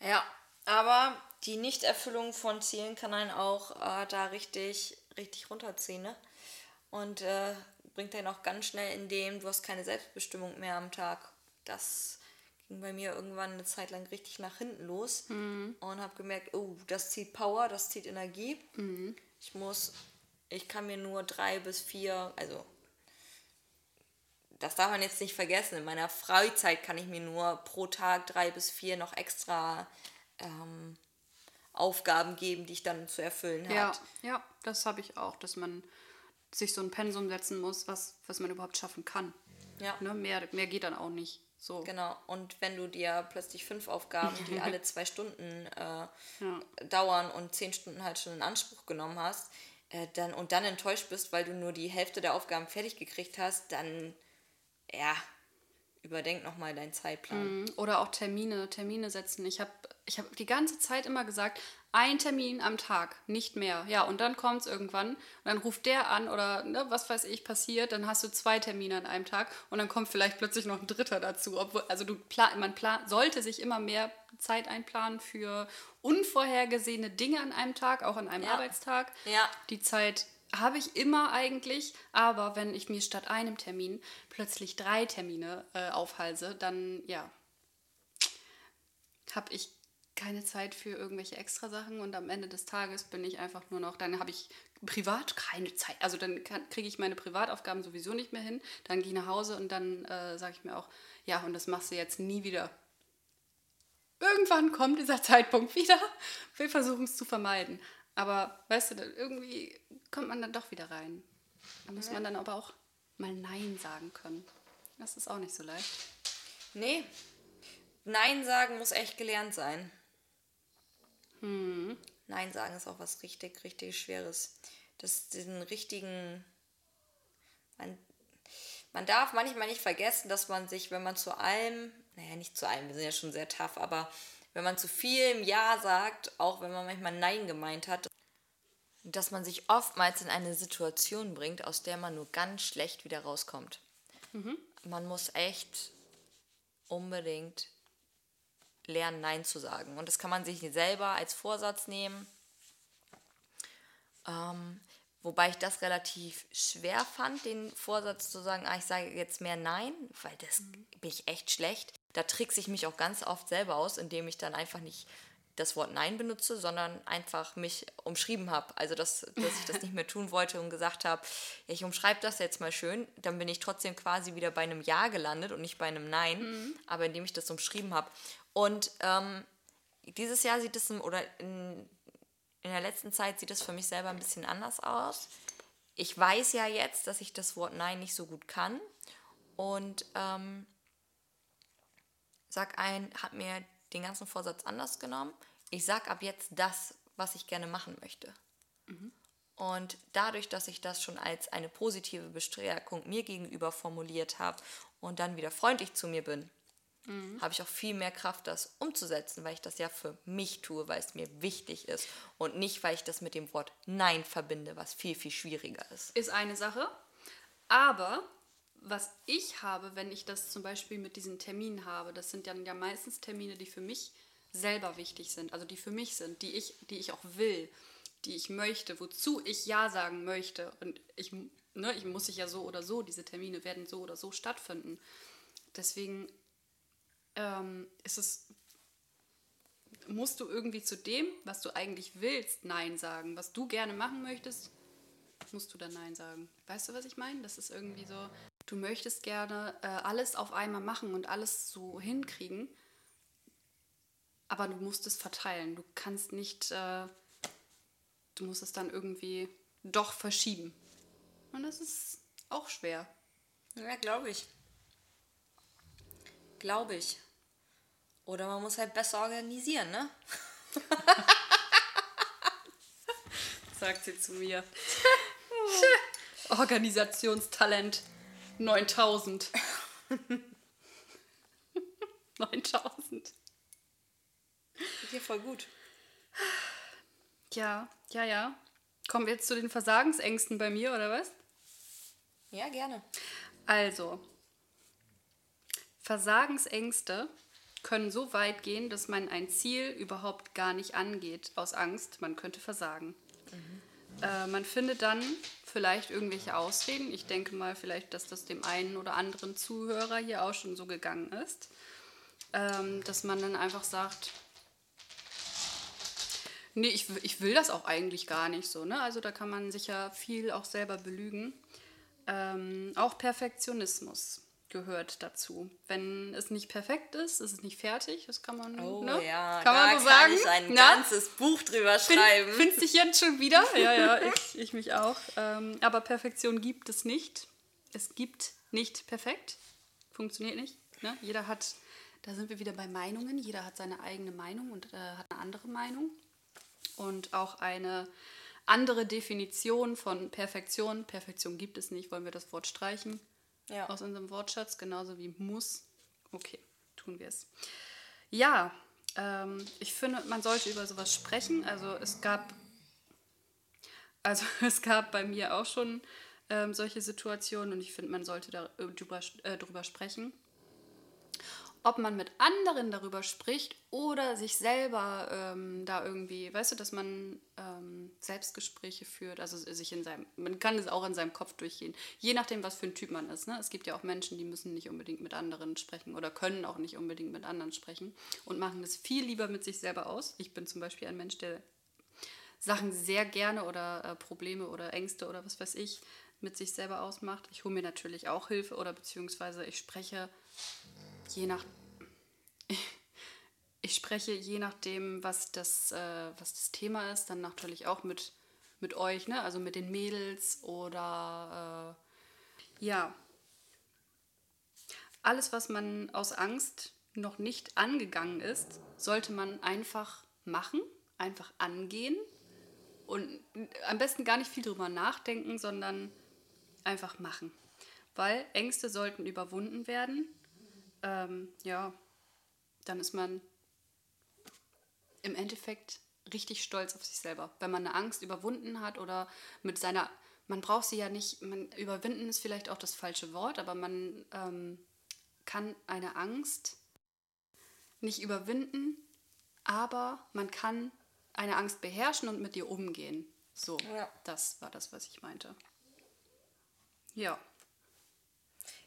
Ja, aber die Nichterfüllung von Zielen kann einen auch äh, da richtig, richtig runterziehen, ne? Und äh, bringt einen auch ganz schnell in dem, du hast keine Selbstbestimmung mehr am Tag. Das ging bei mir irgendwann eine Zeit lang richtig nach hinten los und habe gemerkt, oh, das zieht Power, das zieht Energie. Ich muss, ich kann mir nur drei bis vier, also das darf man jetzt nicht vergessen. In meiner Freizeit kann ich mir nur pro Tag drei bis vier noch extra ähm, Aufgaben geben, die ich dann zu erfüllen habe. Ja, ja, das habe ich auch, dass man sich so ein Pensum setzen muss, was, was man überhaupt schaffen kann. Ja. Ne? Mehr, mehr geht dann auch nicht. So. Genau. Und wenn du dir plötzlich fünf Aufgaben, die alle zwei Stunden äh, Ja. dauern und zehn Stunden halt schon in Anspruch genommen hast, äh, dann und dann enttäuscht bist, weil du nur die Hälfte der Aufgaben fertig gekriegt hast, dann ja, überdenk nochmal deinen Zeitplan. Oder auch Termine, Termine setzen. Ich habe ich hab die ganze Zeit immer gesagt, ein Termin am Tag, nicht mehr. Ja, und dann kommt es irgendwann und dann ruft der an oder ne, was weiß ich passiert, dann hast du zwei Termine an einem Tag und dann kommt vielleicht plötzlich noch ein dritter dazu. Obwohl, also du plan, man plan, sollte sich immer mehr Zeit einplanen für unvorhergesehene Dinge an einem Tag, auch an einem Ja. Arbeitstag. Ja. Die Zeit habe ich immer eigentlich, aber wenn ich mir statt einem Termin plötzlich drei Termine äh, aufhalse, dann ja, habe ich keine Zeit für irgendwelche Extrasachen und am Ende des Tages bin ich einfach nur noch, dann habe ich privat keine Zeit. Also dann kriege ich meine Privataufgaben sowieso nicht mehr hin. Dann gehe ich nach Hause und dann äh, sage ich mir auch, ja, und das machst du jetzt nie wieder. Irgendwann kommt dieser Zeitpunkt wieder. Wir versuchen es zu vermeiden. Aber weißt du, irgendwie kommt man dann doch wieder rein. Da muss man dann aber auch mal Nein sagen können. Das ist auch nicht so leicht. Nee. Nein sagen muss echt gelernt sein. Hm. Nein sagen ist auch was richtig, richtig Schweres. das, diesen richtigen, man, man darf manchmal nicht vergessen, dass man sich, wenn man zu allem, naja, nicht zu allem, wir sind ja schon sehr tough, aber wenn man zu viel Ja sagt, auch wenn man manchmal Nein gemeint hat, dass man sich oftmals in eine Situation bringt, aus der man nur ganz schlecht wieder rauskommt. Mhm. Man muss echt unbedingt lernen, Nein zu sagen. Und das kann man sich selber als Vorsatz nehmen. Ähm, wobei ich das relativ schwer fand, den Vorsatz zu sagen, ah, ich sage jetzt mehr Nein, weil das mhm. bin ich echt schlecht. Da trickse ich mich auch ganz oft selber aus, indem ich dann einfach nicht das Wort Nein benutze, sondern einfach mich umschrieben habe. Also, dass, dass ich das nicht mehr tun wollte und gesagt habe, ja, ich umschreibe das jetzt mal schön, dann bin ich trotzdem quasi wieder bei einem Ja gelandet und nicht bei einem Nein, mhm. aber indem ich das umschrieben habe. Und ähm, dieses Jahr sieht es, oder in, in der letzten Zeit sieht es für mich selber ein bisschen anders aus. Ich weiß ja jetzt, dass ich das Wort Nein nicht so gut kann und ähm, sag ein, hat mir den ganzen Vorsatz anders genommen. Ich sag ab jetzt das, was ich gerne machen möchte. Mhm. Und dadurch, dass ich das schon als eine positive Bestärkung mir gegenüber formuliert habe und dann wieder freundlich zu mir bin, mhm. habe ich auch viel mehr Kraft, das umzusetzen, weil ich das ja für mich tue, weil es mir wichtig ist und nicht, weil ich das mit dem Wort Nein verbinde, was viel, viel schwieriger ist. Ist eine Sache, aber was ich habe, wenn ich das zum Beispiel mit diesen Terminen habe, das sind dann ja meistens Termine, die für mich selber wichtig sind, also die für mich sind, die ich, die ich auch will, die ich möchte, wozu ich Ja sagen möchte. Und ich, ne, ich muss sich ja so oder so, diese Termine werden so oder so stattfinden. Deswegen ähm, ist es, musst du irgendwie zu dem, was du eigentlich willst, Nein sagen. Was du gerne machen möchtest, musst du dann Nein sagen. Weißt du, was ich meine? Das ist irgendwie so, du möchtest gerne äh, alles auf einmal machen und alles so hinkriegen, aber du musst es verteilen. Du kannst nicht, äh, du musst es dann irgendwie doch verschieben. Und das ist auch schwer. Ja, glaube ich. Glaube ich. Oder man muss halt besser organisieren, ne? Sagt sie zu mir. Organisationstalent 9000. 9000. Hier voll gut. Ja, ja, ja. Kommen wir jetzt zu den Versagensängsten bei mir, oder was? Ja, gerne. Also, Versagensängste können so weit gehen, dass man ein Ziel überhaupt gar nicht angeht, aus Angst, man könnte versagen. Mhm. Äh, man findet dann vielleicht irgendwelche Ausreden. Ich denke mal vielleicht, dass das dem einen oder anderen Zuhörer hier auch schon so gegangen ist, ähm, dass man dann einfach sagt, nee, ich, ich will das auch eigentlich gar nicht so. Ne? Also da kann man sich ja viel auch selber belügen. Ähm, auch Perfektionismus gehört dazu. Wenn es nicht perfekt ist, ist es nicht fertig. Das kann man, oh, ne? ja, kann man so sagen. Ich ein Na? ganzes Buch drüber schreiben. Find, findest dich jetzt schon wieder? Ja, ja, ich, ich mich auch. Ähm, aber Perfektion gibt es nicht. Es gibt nicht perfekt. Funktioniert nicht. Ne? Jeder hat, da sind wir wieder bei Meinungen. Jeder hat seine eigene Meinung und äh, hat eine andere Meinung. Und auch eine andere Definition von Perfektion. Perfektion gibt es nicht, wollen wir das Wort streichen ja. aus unserem Wortschatz, genauso wie muss. Okay, tun wir es. Ja, ähm, ich finde, man sollte über sowas sprechen. Also es gab, also es gab bei mir auch schon ähm, solche Situationen und ich finde, man sollte darüber, äh, darüber sprechen ob man mit anderen darüber spricht oder sich selber ähm, da irgendwie, weißt du, dass man ähm, Selbstgespräche führt, also sich in seinem, man kann es auch in seinem Kopf durchgehen, je nachdem, was für ein Typ man ist. Ne? Es gibt ja auch Menschen, die müssen nicht unbedingt mit anderen sprechen oder können auch nicht unbedingt mit anderen sprechen und machen das viel lieber mit sich selber aus. Ich bin zum Beispiel ein Mensch, der Sachen sehr gerne oder äh, Probleme oder Ängste oder was weiß ich mit sich selber ausmacht. Ich hole mir natürlich auch Hilfe oder beziehungsweise ich spreche je nach ich spreche je nachdem, was das, äh, was das Thema ist, dann natürlich auch mit, mit euch, ne? also mit den Mädels oder äh, ja. Alles, was man aus Angst noch nicht angegangen ist, sollte man einfach machen, einfach angehen Und am besten gar nicht viel drüber nachdenken, sondern einfach machen. Weil Ängste sollten überwunden werden. Ähm, ja, dann ist man im Endeffekt richtig stolz auf sich selber. Wenn man eine Angst überwunden hat oder mit seiner, man braucht sie ja nicht, man überwinden ist vielleicht auch das falsche Wort, aber man ähm, kann eine Angst nicht überwinden, aber man kann eine Angst beherrschen und mit ihr umgehen. So, Ja. das war das, was ich meinte. Ja.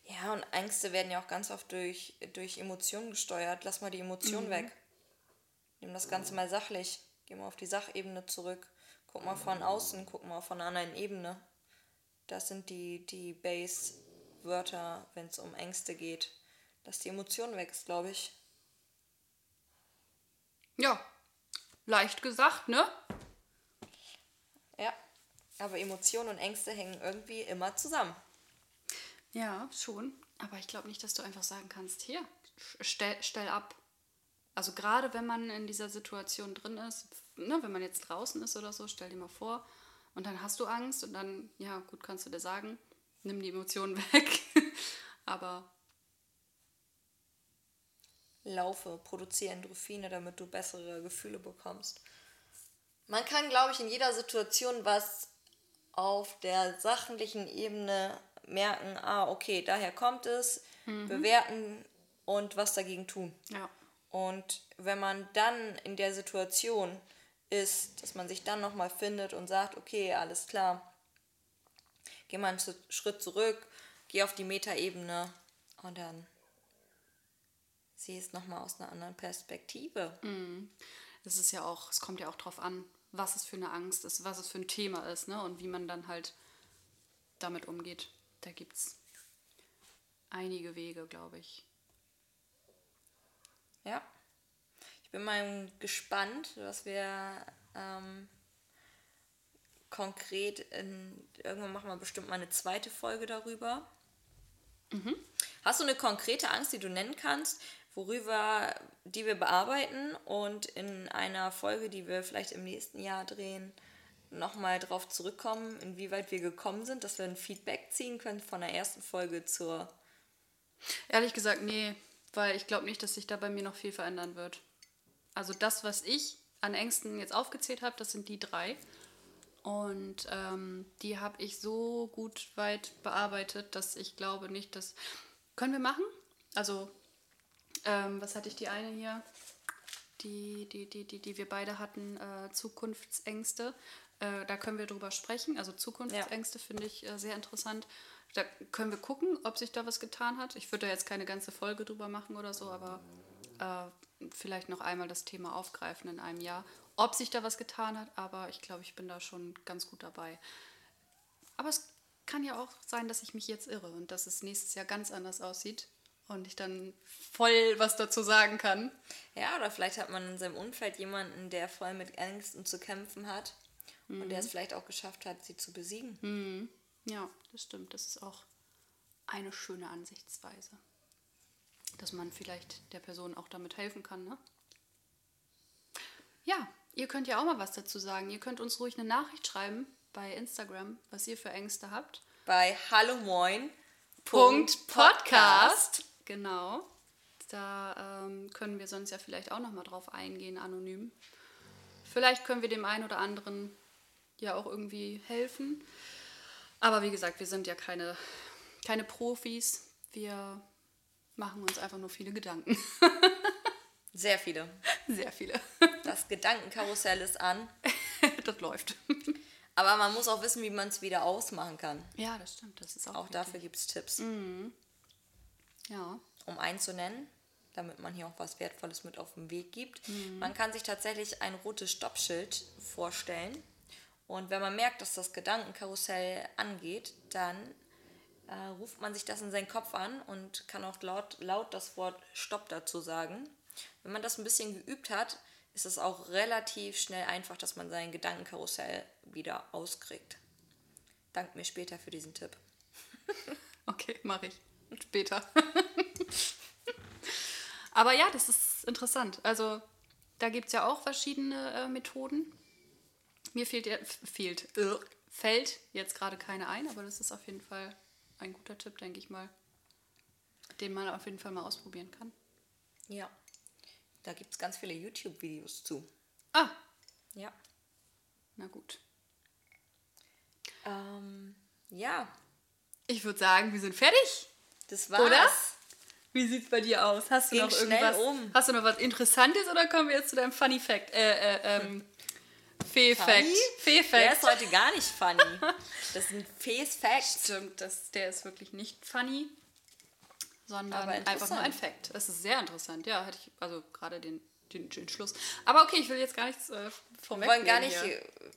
Ja, und Ängste werden ja auch ganz oft durch, durch Emotionen gesteuert. Lass mal die Emotionen weg. Nimm das Ganze mal sachlich. Geh mal auf die Sachebene zurück. Guck mal von außen, guck mal von einer anderen Ebene. Das sind die, die Base-Wörter, wenn es um Ängste geht. Dass die Emotion weg ist, glaube ich. Ja, leicht gesagt, ne? Ja. Aber Emotionen und Ängste hängen irgendwie immer zusammen. Ja, schon. Aber ich glaube nicht, dass du einfach sagen kannst, hier, stell, stell ab. Also gerade wenn man in dieser Situation drin ist, ne, wenn man jetzt draußen ist oder so, stell dir mal vor, und dann hast du Angst und dann, ja, gut, kannst du dir sagen, nimm die Emotionen weg. Aber Laufe, produziere Endorphine, damit du bessere Gefühle bekommst. Man kann, glaube ich, in jeder Situation was auf der sachlichen Ebene merken, ah, okay, daher kommt es, bewerten und was dagegen tun. ja, Und wenn man dann in der Situation ist, dass man sich dann nochmal findet und sagt, okay, alles klar, geh mal einen Schritt zurück, geh auf die Metaebene und dann sieh es nochmal aus einer anderen Perspektive. es ist ja auch, es kommt ja auch drauf an, was es für eine Angst ist, was es für ein Thema ist, ne? Und wie man dann halt damit umgeht. Da gibt es einige Wege, glaube ich. Ja. Ich bin mal gespannt, was wir ähm, konkret in. Irgendwann machen wir bestimmt mal eine zweite Folge darüber. Hast du eine konkrete Angst, die du nennen kannst, worüber die wir bearbeiten und in einer Folge, die wir vielleicht im nächsten Jahr drehen, nochmal drauf zurückkommen, inwieweit wir gekommen sind, dass wir ein Feedback ziehen können von der ersten Folge zur. Ehrlich gesagt, nee, weil ich glaube nicht, dass sich da bei mir noch viel verändern wird. Also das, was ich an Ängsten jetzt aufgezählt habe, das sind die drei. Und ähm, die habe ich so gut weit bearbeitet, dass ich glaube nicht, dass... Können wir machen? Also, ähm, was hatte ich die eine hier? Die, die, die, die, die wir beide hatten, äh, Zukunftsängste. Äh, da können wir drüber sprechen. Also Zukunftsängste finde ich äh, sehr interessant. Da können wir gucken, ob sich da was getan hat. Ich würde da jetzt keine ganze Folge drüber machen oder so, aber äh, vielleicht noch einmal das Thema aufgreifen in einem Jahr, ob sich da was getan hat. Aber ich glaube, ich bin da schon ganz gut dabei. Aber es kann ja auch sein, dass ich mich jetzt irre und dass es nächstes Jahr ganz anders aussieht und ich dann voll was dazu sagen kann. Ja, oder vielleicht hat man in seinem Umfeld jemanden, der voll mit Ängsten zu kämpfen hat und der es vielleicht auch geschafft hat, sie zu besiegen. Ja, das stimmt. Das ist auch eine schöne Ansichtsweise. Dass man vielleicht der Person auch damit helfen kann, ne? Ja, ihr könnt ja auch mal was dazu sagen. Ihr könnt uns ruhig eine Nachricht schreiben bei Instagram, was ihr für Ängste habt. Bei Hallo Moin. Punkt Podcast. Genau. Da ähm, können wir sonst ja vielleicht auch noch mal drauf eingehen, anonym. Vielleicht können wir dem einen oder anderen ja auch irgendwie helfen. Aber wie gesagt, wir sind ja keine, keine Profis. Wir machen uns einfach nur viele Gedanken. Sehr viele. Sehr viele. Das Gedankenkarussell ist an. das läuft. Aber man muss auch wissen, wie man es wieder ausmachen kann. Ja, das stimmt. Das ist auch, Auch wichtig. dafür gibt es Tipps. Ja. Um einen zu nennen, damit man hier auch was Wertvolles mit auf den Weg gibt. Man kann sich tatsächlich ein rotes Stoppschild vorstellen. Und wenn man merkt, dass das Gedankenkarussell angeht, dann äh, ruft man sich das in seinen Kopf an und kann auch laut, laut das Wort Stopp dazu sagen. Wenn man das ein bisschen geübt hat, ist es auch relativ schnell einfach, dass man sein Gedankenkarussell wieder auskriegt. Dank mir später für diesen Tipp. Okay, mache ich. Später. Aber ja, das ist interessant. Also da gibt es ja auch verschiedene äh, Methoden. Mir fehlt, fehlt, äh, fällt jetzt gerade keine ein, aber das ist auf jeden Fall ein guter Tipp, denke ich mal, den man auf jeden Fall mal ausprobieren kann. Ja. Da gibt es ganz viele YouTube-Videos zu. Ah, Ja. na gut. Ähm, ja, Ich würde sagen, wir sind fertig, das war's. oder? Wie sieht's bei dir aus? Hast du Ging noch irgendwas? um. Hast du noch was Interessantes oder kommen wir jetzt zu deinem Funny Fact? Äh, äh, ähm, Fee-Fact. Der Fee-Fact. ist heute gar nicht funny. Das sind Fees Facts. Stimmt, das, der ist wirklich nicht funny, sondern einfach nur ein. Fact. Es ist sehr interessant, ja, hatte ich also gerade den, den, den Schluss. Aber okay, ich will jetzt gar nichts äh, Wir vorweg. wollen gar nicht,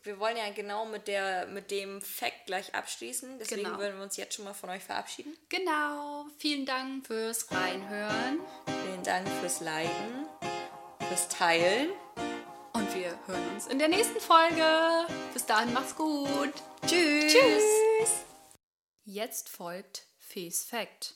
wir wollen ja genau mit, der, mit dem Fact gleich abschließen. Deswegen Genau. würden wir uns jetzt schon mal von euch verabschieden. Genau, vielen Dank fürs Reinhören Vielen Dank fürs Liken, fürs Teilen. Und wir hören uns in der nächsten Folge. Bis dahin, macht's gut. Tschüss. Tschüss. Jetzt folgt Fees Fact.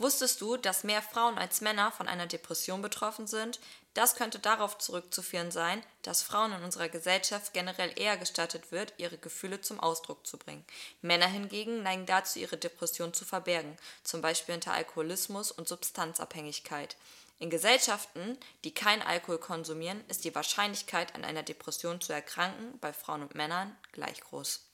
Wusstest du, dass mehr Frauen als Männer von einer Depression betroffen sind? Das könnte darauf zurückzuführen sein, dass Frauen in unserer Gesellschaft generell eher gestattet wird, ihre Gefühle zum Ausdruck zu bringen. Männer hingegen neigen dazu, ihre Depression zu verbergen, zum Beispiel hinter Alkoholismus und Substanzabhängigkeit. In Gesellschaften, die keinen Alkohol konsumieren, ist die Wahrscheinlichkeit, an einer Depression zu erkranken, bei Frauen und Männern gleich groß.